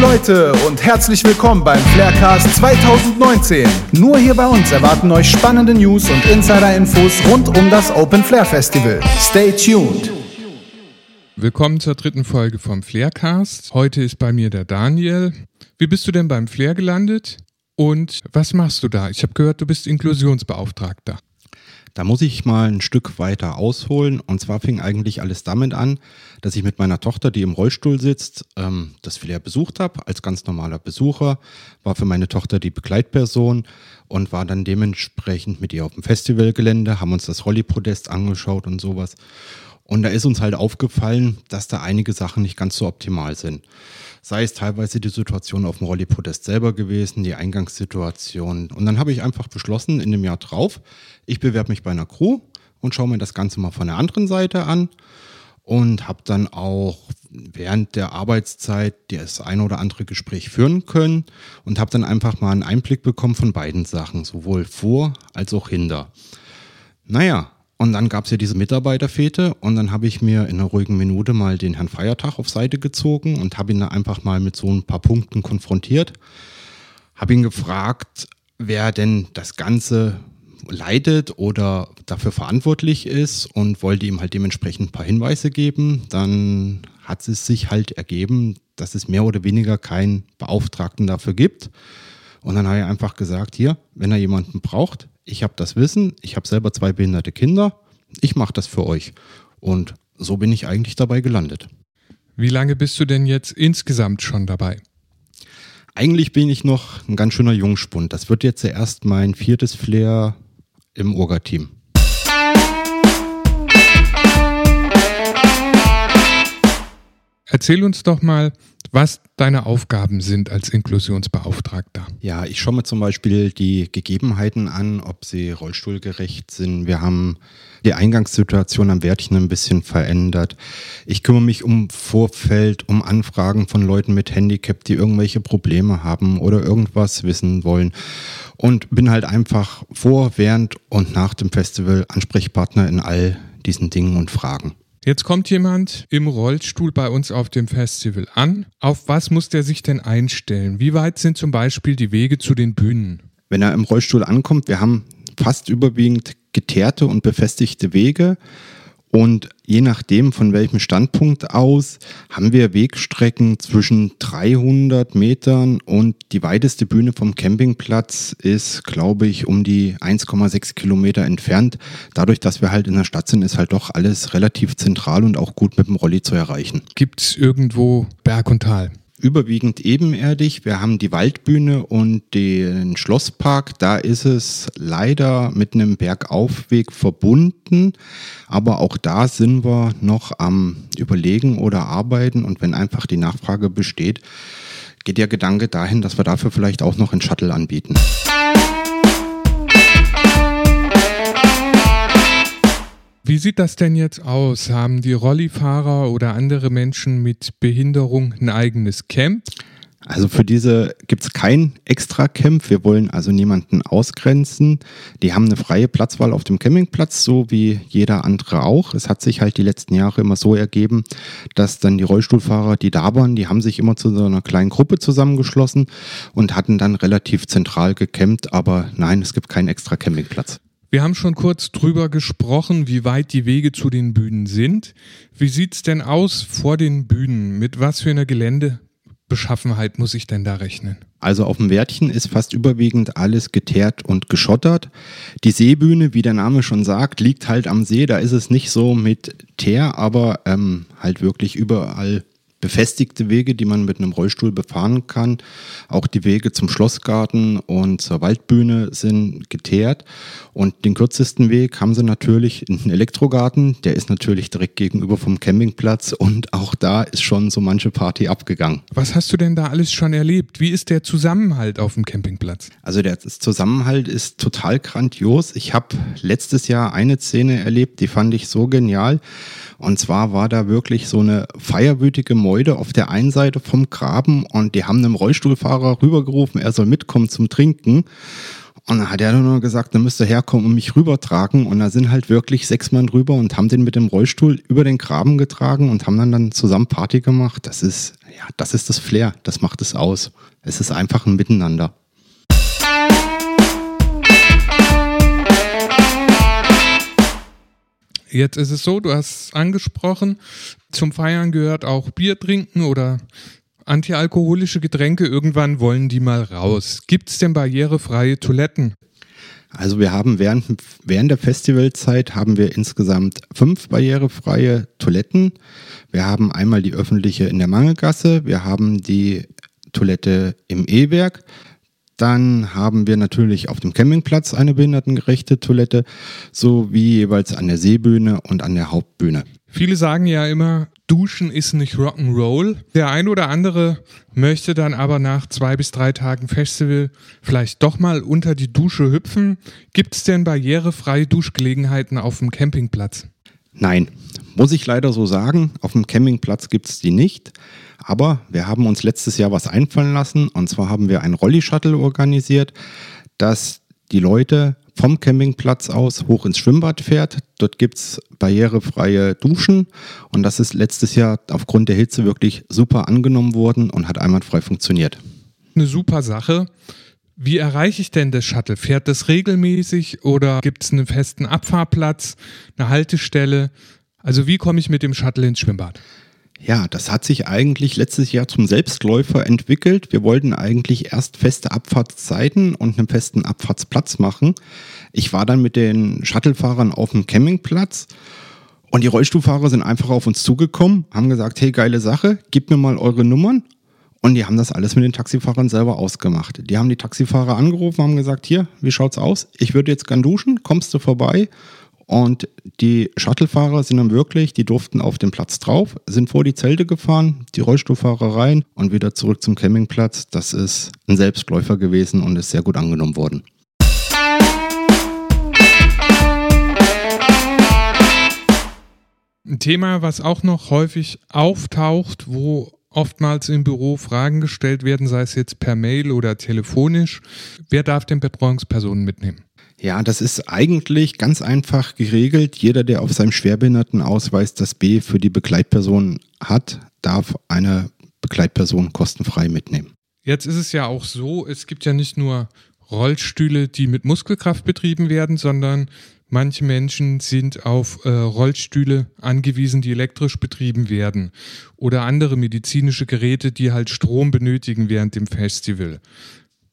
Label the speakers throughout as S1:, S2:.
S1: Leute und herzlich willkommen beim Flaircast 2019. Nur hier bei uns erwarten euch spannende News und Insider-Infos rund um das Open Flair Festival. Stay tuned.
S2: Willkommen zur dritten Folge vom Flaircast. Heute ist bei mir der Daniel. Wie bist du denn beim Flair gelandet? Und was machst du da? Ich habe gehört, du bist Inklusionsbeauftragter.
S3: Da muss ich mal ein Stück weiter ausholen. Und zwar fing eigentlich alles damit an, dass ich mit meiner Tochter, die im Rollstuhl sitzt, ähm, das Flair besucht habe, als ganz normaler Besucher, war für meine Tochter die Begleitperson und war dann dementsprechend mit ihr auf dem Festivalgelände, haben uns das Rolli-Podest angeschaut und sowas. Und da ist uns halt aufgefallen, dass da einige Sachen nicht ganz so optimal sind. Sei es teilweise die Situation auf dem Rolli-Podest selber gewesen, die Eingangssituation. Und dann habe ich einfach beschlossen, in dem Jahr drauf, ich bewerbe mich bei einer Crew und schaue mir das Ganze mal von der anderen Seite an und habe dann auch während der Arbeitszeit das ein oder andere Gespräch führen können und habe dann einfach mal einen Einblick bekommen von beiden Sachen, sowohl vor als auch hinter. Naja, und dann gab es ja diese Mitarbeiterfete und dann habe ich mir in einer ruhigen Minute mal den Herrn Feiertag auf Seite gezogen und habe ihn da einfach mal mit so ein paar Punkten konfrontiert. Habe ihn gefragt, wer denn das Ganze leitet oder dafür verantwortlich ist und wollte ihm halt dementsprechend ein paar Hinweise geben. Dann hat es sich halt ergeben, dass es mehr oder weniger keinen Beauftragten dafür gibt. Und dann habe ich einfach gesagt, hier, wenn er jemanden braucht, ich habe das Wissen, ich habe selber zwei behinderte Kinder, ich mache das für euch. Und so bin ich eigentlich dabei gelandet.
S2: Wie lange bist du denn jetzt insgesamt schon dabei?
S3: Eigentlich bin ich noch ein ganz schöner Jungspund. Das wird jetzt erst mein viertes Flair im Orga-Team.
S2: Erzähl uns doch mal, was deine Aufgaben sind als Inklusionsbeauftragter.
S3: Ja, ich schaue mir zum Beispiel die Gegebenheiten an, ob sie rollstuhlgerecht sind. Wir haben die Eingangssituation am Wärtchen ein bisschen verändert. Ich kümmere mich um Vorfeld, um Anfragen von Leuten mit Handicap, die irgendwelche Probleme haben oder irgendwas wissen wollen. Und bin halt einfach vor, während und nach dem Festival Ansprechpartner in all diesen Dingen und Fragen.
S2: Jetzt kommt jemand im Rollstuhl bei uns auf dem Festival an. Auf was muss der sich denn einstellen? Wie weit sind zum Beispiel die Wege zu den Bühnen?
S3: Wenn er im Rollstuhl ankommt, wir haben fast überwiegend geteerte und befestigte Wege und je nachdem, von welchem Standpunkt aus, haben wir Wegstrecken zwischen 300 Metern und die weiteste Bühne vom Campingplatz ist, glaube ich, um die 1,6 Kilometer entfernt. Dadurch, dass wir halt in der Stadt sind, ist halt doch alles relativ zentral und auch gut mit dem Rolli zu erreichen.
S2: Gibt es irgendwo Berg und Tal?
S3: Überwiegend ebenerdig. Wir haben die Waldbühne und den Schlosspark. Da ist es leider mit einem Bergaufweg verbunden. Aber auch da sind wir noch am Überlegen oder Arbeiten. Und wenn einfach die Nachfrage besteht, geht der Gedanke dahin, dass wir dafür vielleicht auch noch einen Shuttle anbieten.
S2: Wie sieht das denn jetzt aus? Haben die Rollifahrer oder andere Menschen mit Behinderung ein eigenes Camp?
S3: Also für diese gibt es kein extra Camp. Wir wollen also niemanden ausgrenzen. Die haben eine freie Platzwahl auf dem Campingplatz, so wie jeder andere auch. Es hat sich halt die letzten Jahre immer so ergeben, dass dann die Rollstuhlfahrer, die da waren, die haben sich immer zu so einer kleinen Gruppe zusammengeschlossen und hatten dann relativ zentral gecampt. Aber nein, es gibt keinen extra Campingplatz.
S2: Wir haben schon kurz drüber gesprochen, wie weit die Wege zu den Bühnen sind. Wie sieht's denn aus vor den Bühnen? Mit was für einer Geländebeschaffenheit muss ich denn da rechnen?
S3: Also auf dem Wärtchen ist fast überwiegend alles geteert und geschottert. Die Seebühne, wie der Name schon sagt, liegt halt am See. Da ist es nicht so mit Teer, aber ähm, halt wirklich überall befestigte Wege, die man mit einem Rollstuhl befahren kann. Auch die Wege zum Schlossgarten und zur Waldbühne sind geteert. Und den kürzesten Weg haben sie natürlich einen Elektrogarten. Der ist natürlich direkt gegenüber vom Campingplatz. Und auch da ist schon so manche Party abgegangen.
S2: Was hast du denn da alles schon erlebt? Wie ist der Zusammenhalt auf dem Campingplatz?
S3: Also der Zusammenhalt ist total grandios. Ich habe letztes Jahr eine Szene erlebt, die fand ich so genial. Und zwar war da wirklich so eine feierwütige Meute auf der einen Seite vom Graben und die haben einem Rollstuhlfahrer rübergerufen, er soll mitkommen zum Trinken. Und dann hat er nur gesagt, dann müsst ihr herkommen und mich rübertragen. Und da sind halt wirklich sechs Mann rüber und haben den mit dem Rollstuhl über den Graben getragen und haben dann, dann zusammen Party gemacht. Das ist, ja, das ist das Flair. Das macht es aus. Es ist einfach ein Miteinander.
S2: Jetzt ist es so, du hast es angesprochen, zum Feiern gehört auch Bier trinken oder antialkoholische Getränke. Irgendwann wollen die mal raus. Gibt es denn barrierefreie Toiletten?
S3: Also wir haben während, während der Festivalzeit haben wir insgesamt fünf barrierefreie Toiletten. Wir haben einmal die öffentliche in der Mangelgasse, wir haben die Toilette im E-Werk, dann haben wir natürlich auf dem Campingplatz eine behindertengerechte Toilette, sowie jeweils an der Seebühne und an der Hauptbühne.
S2: Viele sagen ja immer, Duschen ist nicht Rock'n'Roll. Der ein oder andere möchte dann aber nach zwei bis drei Tagen Festival vielleicht doch mal unter die Dusche hüpfen. Gibt es denn barrierefreie Duschgelegenheiten auf dem Campingplatz?
S3: Nein, muss ich leider so sagen. Auf dem Campingplatz gibt es die nicht. Aber wir haben uns letztes Jahr was einfallen lassen. Und zwar haben wir ein Rolli-Shuttle organisiert, das die Leute vom Campingplatz aus hoch ins Schwimmbad fährt. Dort gibt es barrierefreie Duschen und das ist letztes Jahr aufgrund der Hitze wirklich super angenommen worden und hat einwandfrei funktioniert.
S2: Eine super Sache. Wie erreiche ich denn das Shuttle? Fährt das regelmäßig oder gibt es einen festen Abfahrplatz, eine Haltestelle? Also wie komme ich mit dem Shuttle ins Schwimmbad?
S3: Ja, das hat sich eigentlich letztes Jahr zum Selbstläufer entwickelt. Wir wollten eigentlich erst feste Abfahrtszeiten und einen festen Abfahrtsplatz machen. Ich war dann mit den Shuttlefahrern auf dem Campingplatz und die Rollstuhlfahrer sind einfach auf uns zugekommen, haben gesagt, hey, geile Sache, gib mir mal eure Nummern. Und die haben das alles mit den Taxifahrern selber ausgemacht. Die haben die Taxifahrer angerufen, haben gesagt, hier, wie schaut's aus? Ich würde jetzt gern duschen, kommst du vorbei? Und die Shuttlefahrer sind dann wirklich, die durften auf den Platz drauf, sind vor die Zelte gefahren, die Rollstuhlfahrer rein und wieder zurück zum Campingplatz. Das ist ein Selbstläufer gewesen und ist sehr gut angenommen worden.
S2: Ein Thema, was auch noch häufig auftaucht, wo oftmals im Büro Fragen gestellt werden, sei es jetzt per Mail oder telefonisch. Wer darf denn Betreuungspersonen mitnehmen?
S3: Ja, das ist eigentlich ganz einfach geregelt. Jeder, der auf seinem Schwerbehindertenausweis das B für die Begleitperson hat, darf eine Begleitperson kostenfrei mitnehmen.
S2: Jetzt ist es ja auch so, es gibt ja nicht nur Rollstühle, die mit Muskelkraft betrieben werden, sondern manche Menschen sind auf äh, Rollstühle angewiesen, die elektrisch betrieben werden oder andere medizinische Geräte, die halt Strom benötigen während dem Festival.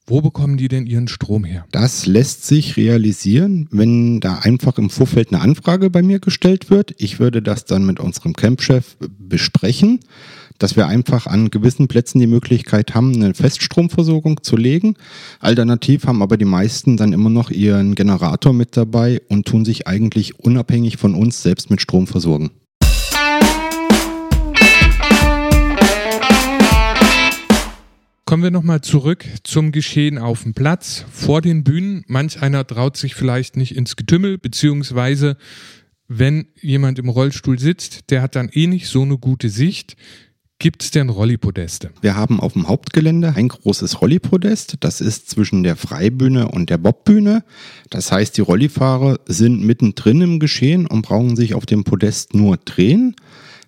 S2: Wo bekommen die denn ihren Strom her?
S3: Das lässt sich realisieren, wenn da einfach im Vorfeld eine Anfrage bei mir gestellt wird. Ich würde das dann mit unserem Campchef besprechen, dass wir einfach an gewissen Plätzen die Möglichkeit haben, eine Feststromversorgung zu legen. Alternativ haben aber die meisten dann immer noch ihren Generator mit dabei und tun sich eigentlich unabhängig von uns selbst mit Strom versorgen.
S2: Kommen wir nochmal zurück zum Geschehen auf dem Platz, vor den Bühnen. Manch einer traut sich vielleicht nicht ins Getümmel, beziehungsweise wenn jemand im Rollstuhl sitzt, der hat dann eh nicht so eine gute Sicht. Gibt es denn Rollipodeste?
S3: Wir haben auf dem Hauptgelände ein großes Rollipodest. Das ist zwischen der Freibühne und der Bobbühne. Das heißt, die Rollifahrer sind mittendrin im Geschehen und brauchen sich auf dem Podest nur drehen.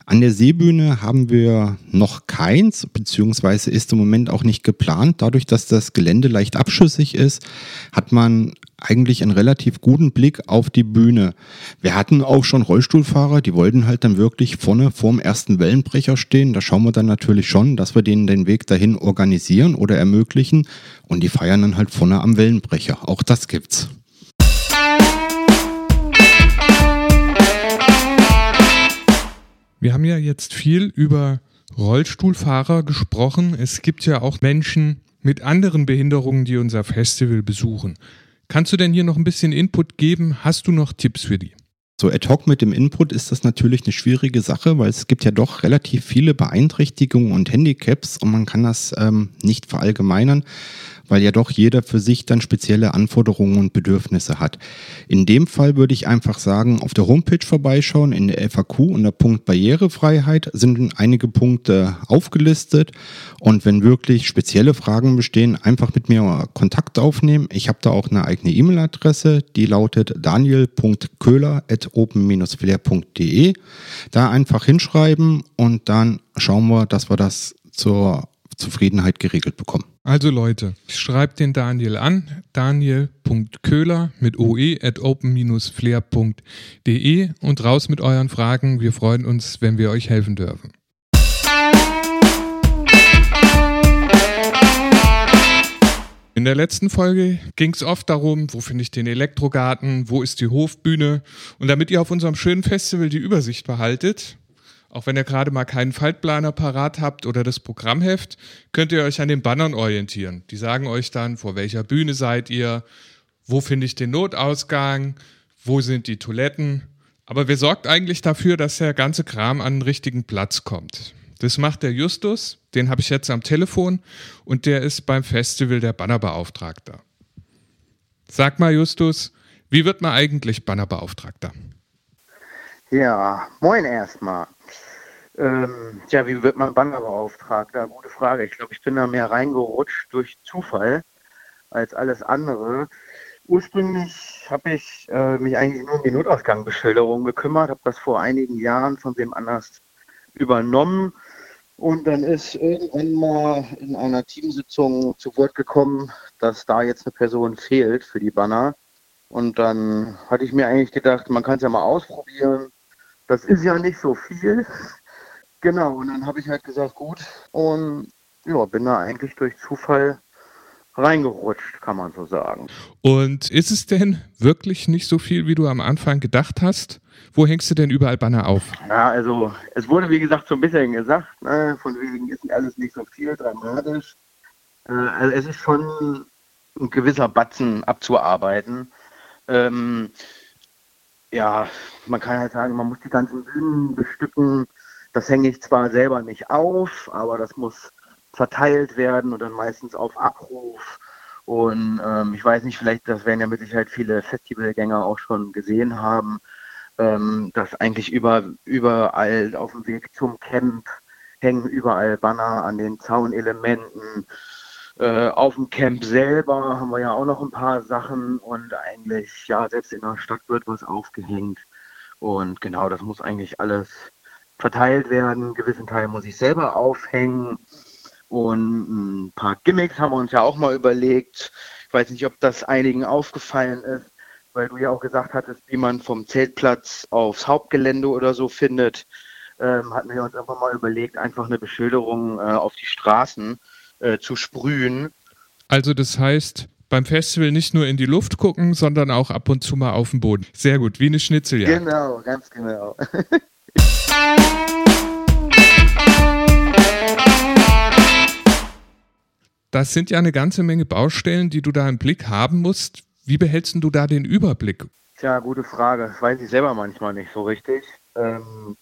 S3: An der Seebühne haben wir noch keins, beziehungsweise ist im Moment auch nicht geplant. Dadurch, dass das Gelände leicht abschüssig ist, hat man eigentlich einen relativ guten Blick auf die Bühne. Wir hatten auch schon Rollstuhlfahrer, die wollten halt dann wirklich vorne vorm ersten Wellenbrecher stehen. Da schauen wir dann natürlich schon, dass wir denen den Weg dahin organisieren oder ermöglichen und die feiern dann halt vorne am Wellenbrecher. Auch das gibt's.
S2: Wir haben ja jetzt viel über Rollstuhlfahrer gesprochen. Es gibt ja auch Menschen mit anderen Behinderungen, die unser Festival besuchen. Kannst du denn hier noch ein bisschen Input geben? Hast du noch Tipps für die?
S3: So ad hoc mit dem Input ist das natürlich eine schwierige Sache, weil es gibt ja doch relativ viele Beeinträchtigungen und Handicaps und man kann das ähm, nicht verallgemeinern weil ja doch jeder für sich dann spezielle Anforderungen und Bedürfnisse hat. In dem Fall würde ich einfach sagen, auf der Homepage vorbeischauen, in der FAQ unter Punkt Barrierefreiheit sind einige Punkte aufgelistet und wenn wirklich spezielle Fragen bestehen, einfach mit mir Kontakt aufnehmen. Ich habe da auch eine eigene E-Mail-Adresse, die lautet daniel.köhler.open-flair.de. Da einfach hinschreiben und dann schauen wir, dass wir das zur Zufriedenheit geregelt bekommen.
S2: Also Leute, schreibt den Daniel an, daniel.köhler mit oe at open-flair.de und raus mit euren Fragen. Wir freuen uns, wenn wir euch helfen dürfen. In der letzten Folge ging es oft darum, wo finde ich den Elektrogarten, wo ist die Hofbühne. Und damit ihr auf unserem schönen Festival die Übersicht behaltet, auch wenn ihr gerade mal keinen Faltplaner parat habt oder das Programmheft, könnt ihr euch an den Bannern orientieren. Die sagen euch dann, vor welcher Bühne seid ihr, wo finde ich den Notausgang, wo sind die Toiletten. Aber wer sorgt eigentlich dafür, dass der ganze Kram an den richtigen Platz kommt? Das macht der Justus, den habe ich jetzt am Telefon und der ist beim Festival der Bannerbeauftragter. Sag mal, Justus, wie wird man eigentlich Bannerbeauftragter?
S4: Ja, moin erstmal. Ähm, tja, wie wird man Bannerbeauftragter? Gute Frage. Ich glaube, ich bin da mehr reingerutscht durch Zufall als alles andere. Ursprünglich habe ich äh, mich eigentlich nur um die Notausgangbeschilderung gekümmert, habe das vor einigen Jahren von wem anders übernommen. Und dann ist irgendwann mal in einer Teamsitzung zu Wort gekommen, dass da jetzt eine Person fehlt für die Banner. Und dann hatte ich mir eigentlich gedacht, man kann es ja mal ausprobieren. Das ist ja nicht so viel. Genau, und dann habe ich halt gesagt, gut, und ja, bin da eigentlich durch Zufall reingerutscht, kann man so sagen.
S2: Und ist es denn wirklich nicht so viel, wie du am Anfang gedacht hast? Wo hängst du denn überall Banner auf?
S4: Ja, also es wurde wie gesagt so ein bisschen gesagt, ne, von wegen ist alles nicht so viel dramatisch. Äh, also es ist schon ein gewisser Batzen abzuarbeiten. Ähm, ja, man kann halt sagen, man muss die ganzen Bühnen bestücken. Das hänge ich zwar selber nicht auf, aber das muss verteilt werden und dann meistens auf Abruf. Und ähm, ich weiß nicht, vielleicht, das werden ja mit Sicherheit viele Festivalgänger auch schon gesehen haben, ähm, dass eigentlich über, überall auf dem Weg zum Camp hängen überall Banner an den Zaunelementen. Äh, auf dem Camp selber haben wir ja auch noch ein paar Sachen und eigentlich, ja, selbst in der Stadt wird was aufgehängt. Und genau, das muss eigentlich alles verteilt werden. Einen gewissen Teil muss ich selber aufhängen. Und ein paar Gimmicks haben wir uns ja auch mal überlegt. Ich weiß nicht, ob das einigen aufgefallen ist, weil du ja auch gesagt hattest, wie man vom Zeltplatz aufs Hauptgelände oder so findet. Ähm, hatten wir uns einfach mal überlegt, einfach eine Beschilderung äh, auf die Straßen äh, zu sprühen.
S2: Also das heißt, beim Festival nicht nur in die Luft gucken, sondern auch ab und zu mal auf den Boden. Sehr gut, wie eine Schnitzeljagd.
S4: Genau, ganz genau.
S2: Das sind ja eine ganze Menge Baustellen, die du da im Blick haben musst. Wie behältst du da den Überblick?
S4: Tja, gute Frage. Das weiß ich selber manchmal nicht so richtig. Ähm,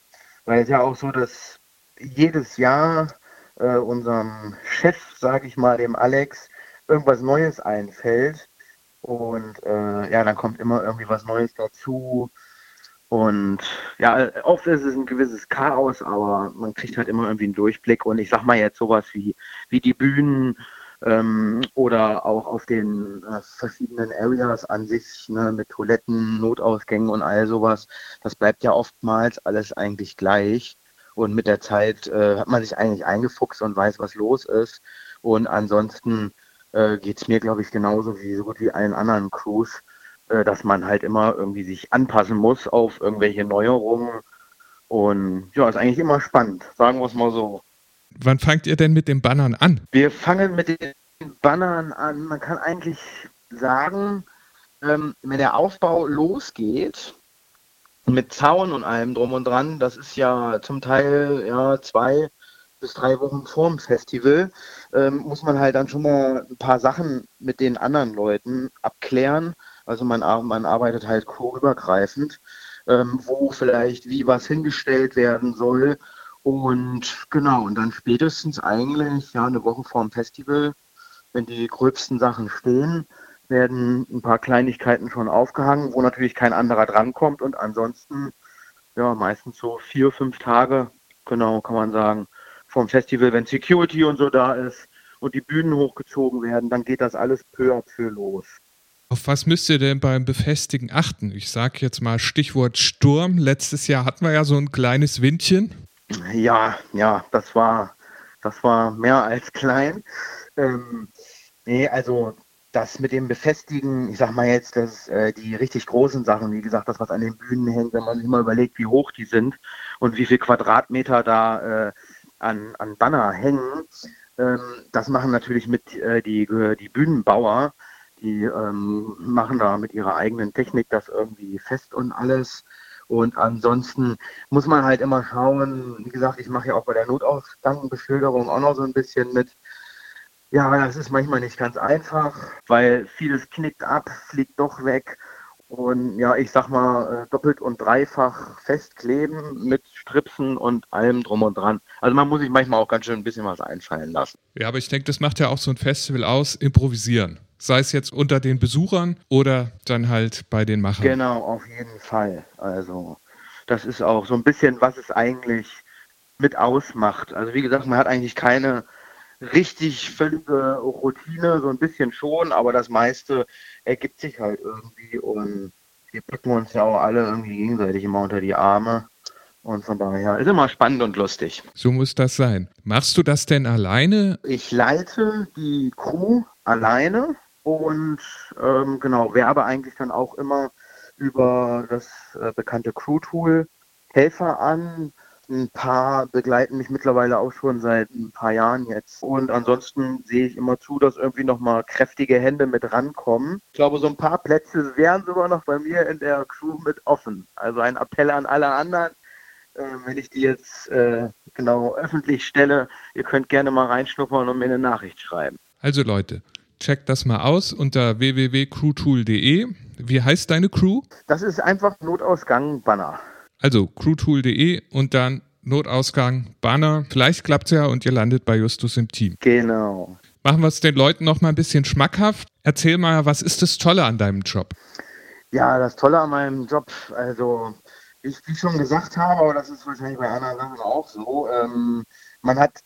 S4: weil es ja auch so, dass jedes Jahr äh, unserem Chef, sage ich mal, dem Alex, irgendwas Neues einfällt. Und äh, ja, dann kommt immer irgendwie was Neues dazu. Und ja, oft ist es ein gewisses Chaos, aber man kriegt halt immer irgendwie einen Durchblick. Und ich sag mal jetzt sowas wie, wie die Bühnen ähm, oder auch auf den äh, verschiedenen Areas an sich, ne, mit Toiletten, Notausgängen und all sowas. Das bleibt ja oftmals alles eigentlich gleich. Und mit der Zeit äh, hat man sich eigentlich eingefuchst und weiß, was los ist. Und ansonsten äh, geht es mir, glaube ich, genauso wie so gut wie allen anderen Crews äh, dass man halt immer irgendwie sich anpassen muss auf irgendwelche Neuerungen. Und ja, ist eigentlich immer spannend, sagen wir es mal so.
S2: Wann fangt ihr denn mit den Bannern an?
S4: Wir fangen mit den Bannern an. Man kann eigentlich sagen, ähm, wenn der Aufbau losgeht, mit Zaun und allem drum und dran, das ist ja zum Teil ja zwei bis drei Wochen vorm Festival, ähm, muss man halt dann schon mal ein paar Sachen mit den anderen Leuten abklären. Also man, man arbeitet halt co-übergreifend. ähm, wo vielleicht wie was hingestellt werden soll. Und genau, und dann spätestens eigentlich ja eine Woche vor dem Festival, wenn die gröbsten Sachen stehen, werden ein paar Kleinigkeiten schon aufgehangen, wo natürlich kein anderer drankommt und ansonsten ja meistens so vier, fünf Tage, genau kann man sagen, vom Festival, wenn Security und so da ist und die Bühnen hochgezogen werden, dann geht das alles peu à peu los.
S2: Auf was müsst ihr denn beim Befestigen achten? Ich sage jetzt mal Stichwort Sturm. Letztes Jahr hatten wir ja so ein kleines Windchen.
S4: Ja, ja, das war, das war mehr als klein. Ähm, nee, also das mit dem Befestigen, ich sag mal jetzt, dass äh, die richtig großen Sachen, wie gesagt, das, was an den Bühnen hängt, wenn man sich mal überlegt, wie hoch die sind und wie viel Quadratmeter da äh, an, an Banner hängen, ähm, das machen natürlich mit äh, die, die Bühnenbauer, die ähm, machen da mit ihrer eigenen Technik das irgendwie fest und alles. Und ansonsten muss man halt immer schauen, wie gesagt, ich mache ja auch bei der Notausgangbeschilderung auch noch so ein bisschen mit. Ja, das ist manchmal nicht ganz einfach, weil vieles knickt ab, fliegt doch weg. Und ja, ich sag mal, äh, doppelt und dreifach festkleben mit Stripsen und allem drum und dran. Also man muss sich manchmal auch ganz schön ein bisschen was einfallen lassen.
S2: Ja, aber ich denke, das macht ja auch so ein Festival aus, improvisieren. Sei es jetzt unter den Besuchern oder dann halt bei den Machern.
S4: Genau, auf jeden Fall. Also das ist auch so ein bisschen, was es eigentlich mit ausmacht. Also wie gesagt, man hat eigentlich keine richtig völlige Routine, so ein bisschen schon, aber das meiste ergibt sich halt irgendwie und wir packen uns ja auch alle irgendwie gegenseitig immer unter die Arme. Und von daher ist immer spannend und lustig.
S2: So muss das sein. Machst du das denn alleine?
S4: Ich leite die Crew alleine und ähm, genau, werbe eigentlich dann auch immer über das äh, bekannte Crew-Tool Helfer an, ein paar begleiten mich mittlerweile auch schon seit ein paar Jahren jetzt. Und ansonsten sehe ich immer zu, dass irgendwie nochmal kräftige Hände mit rankommen. Ich glaube, so ein paar Plätze wären sogar noch bei mir in der Crew mit offen. Also ein Appell an alle anderen. Äh, wenn ich die jetzt äh, genau öffentlich stelle, ihr könnt gerne mal reinschnuppern und mir eine Nachricht schreiben.
S2: Also Leute, checkt das mal aus unter www.crewtool.de. Wie heißt deine Crew?
S4: Das ist einfach Notausgang Banner.
S2: Also crewtool.de und dann Notausgang, Banner. Vielleicht klappt es ja und ihr landet bei Justus im Team.
S4: Genau.
S2: Machen wir es den Leuten noch mal ein bisschen schmackhaft. Erzähl mal, was ist das Tolle an deinem Job?
S4: Ja, das Tolle an meinem Job, also ich, wie schon gesagt habe, aber das ist wahrscheinlich bei anderen Sachen auch so, ähm, man hat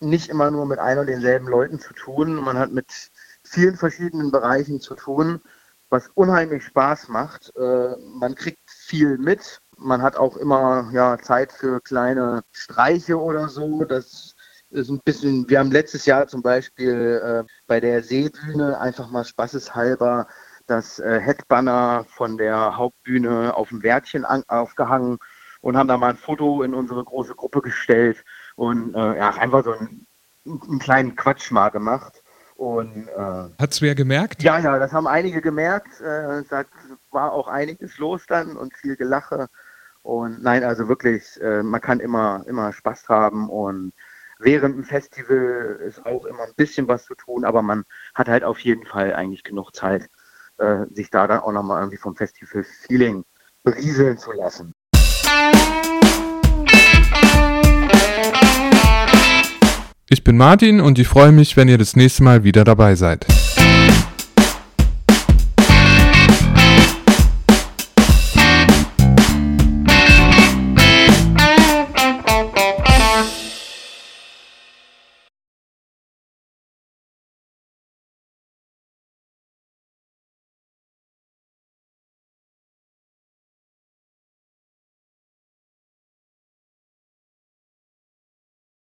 S4: nicht immer nur mit ein und denselben Leuten zu tun, man hat mit vielen verschiedenen Bereichen zu tun, was unheimlich Spaß macht. Äh, man kriegt viel mit, man hat auch immer ja, Zeit für kleine Streiche oder so. Das ist ein bisschen, wir haben letztes Jahr zum Beispiel äh, bei der Seebühne einfach mal spaßeshalber das äh, Headbanner von der Hauptbühne auf dem Wärtchen an, aufgehangen und haben da mal ein Foto in unsere große Gruppe gestellt und äh, ja, einfach so einen, einen kleinen Quatsch mal gemacht. Und,
S2: äh, Hat's wer gemerkt?
S4: Ja, ja, das haben einige gemerkt. Äh, da war auch einiges los dann und viel Gelache. Und nein, also wirklich, äh, man kann immer, immer Spaß haben und während dem Festival ist auch immer ein bisschen was zu tun, aber man hat halt auf jeden Fall eigentlich genug Zeit, äh, sich da dann auch nochmal irgendwie vom Festival-Feeling berieseln zu lassen.
S2: Ich bin Martin und ich freue mich, wenn ihr das nächste Mal wieder dabei seid.